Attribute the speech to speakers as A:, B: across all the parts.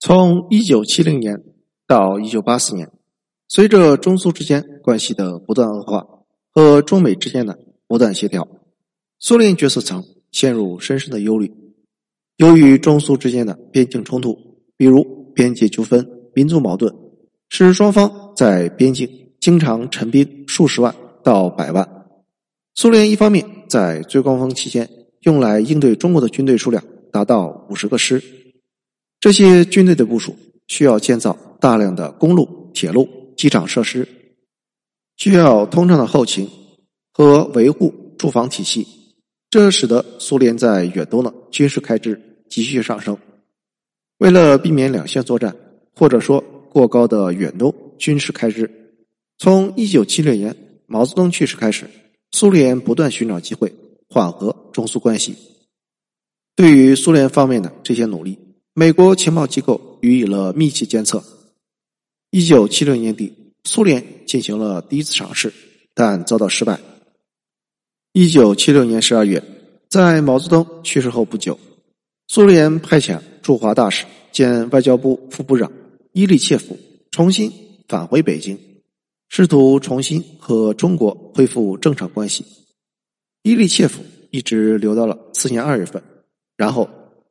A: 从一九七零年到一九八四年，随着中苏之间关系的不断恶化和中美之间的不断协调，苏联决策层陷入深深的忧虑。由于中苏之间的边境冲突，比如边界纠纷、民族矛盾，使双方在边境经常陈兵数十万到百万。苏联一方面在最高峰期间用来应对中国的军队数量达到五十个师。这些军队的部署需要建造大量的公路、铁路、机场设施，需要通畅的后勤和维护住房体系，这使得苏联在远东的军事开支急剧上升。为了避免两线作战，或者说过高的远东军事开支，从一九七六年毛泽东去世开始，苏联不断寻找机会缓和中苏关系。对于苏联方面的这些努力。美国情报机构予以了密切监测。一九七六年底，苏联进行了第一次尝试，但遭到失败。一九七六年十二月，在毛泽东去世后不久，苏联派遣驻华大使兼外交部副部长伊利切夫重新返回北京，试图重新和中国恢复正常关系。伊利切夫一直留到了次年二月份，然后。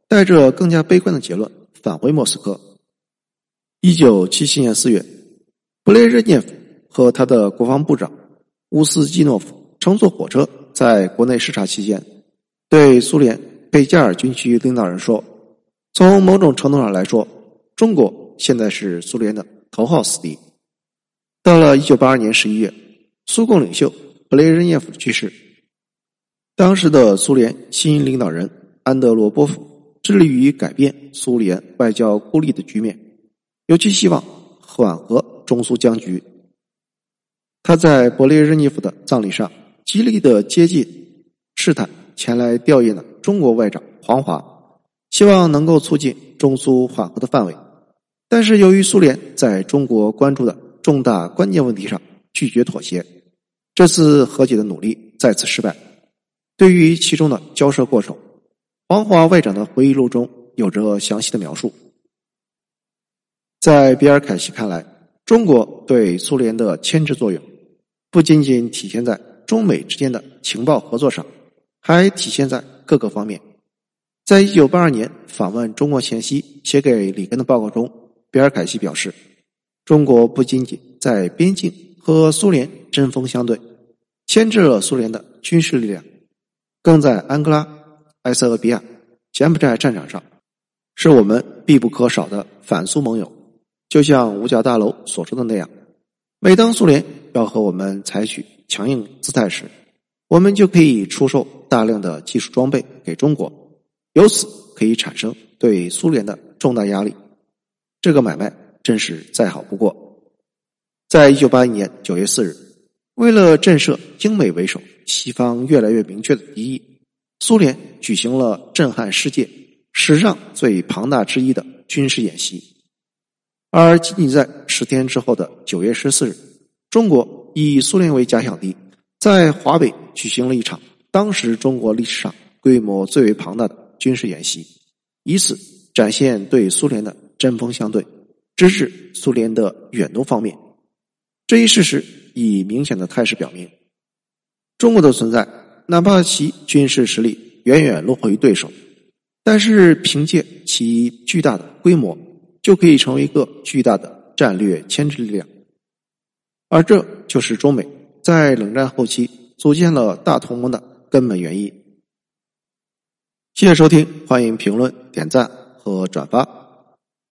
A: 带着更加悲观的结论返回莫斯科。一九七七年四月，布列日涅夫和他的国防部长乌斯基诺夫乘坐火车在国内视察期间，对苏联贝加尔军区领导人说：“从某种程度上来说，中国现在是苏联的头号死敌。”到了一九八二年十一月，苏共领袖布列日涅夫去世，当时的苏联新领导人安德罗波夫。致力于改变苏联外交孤立的局面，尤其希望缓和中苏僵局。他在勃列日涅夫的葬礼上极力的接近试探前来吊唁的中国外长黄华，希望能够促进中苏缓和的范围。但是由于苏联在中国关注的重大关键问题上拒绝妥协，这次和解的努力再次失败。对于其中的交涉过程。黄华外长的回忆录中有着详细的描述。在比尔凯西看来，中国对苏联的牵制作用不仅仅体现在中美之间的情报合作上，还体现在各个方面。在一九八二年访问中国前夕写给里根的报告中，比尔凯西表示，中国不仅仅在边境和苏联针锋相对，牵制了苏联的军事力量，更在安哥拉。埃塞俄比亚、柬埔寨战场上，是我们必不可少的反苏盟友。就像五角大楼所说的那样，每当苏联要和我们采取强硬姿态时，我们就可以出售大量的技术装备给中国，由此可以产生对苏联的重大压力。这个买卖真是再好不过。在一九八一年九月四日，为了震慑英美为首、西方越来越明确的敌意。苏联举行了震撼世界、史上最庞大之一的军事演习，而仅仅在十天之后的九月十四日，中国以苏联为假想敌，在华北举行了一场当时中国历史上规模最为庞大的军事演习，以此展现对苏联的针锋相对，直指苏联的远东方面。这一事实以明显的态势表明，中国的存在。哪怕其军事实力远远落后于对手，但是凭借其巨大的规模，就可以成为一个巨大的战略牵制力量。而这就是中美在冷战后期组建了大同盟的根本原因。谢谢收听，欢迎评论、点赞和转发。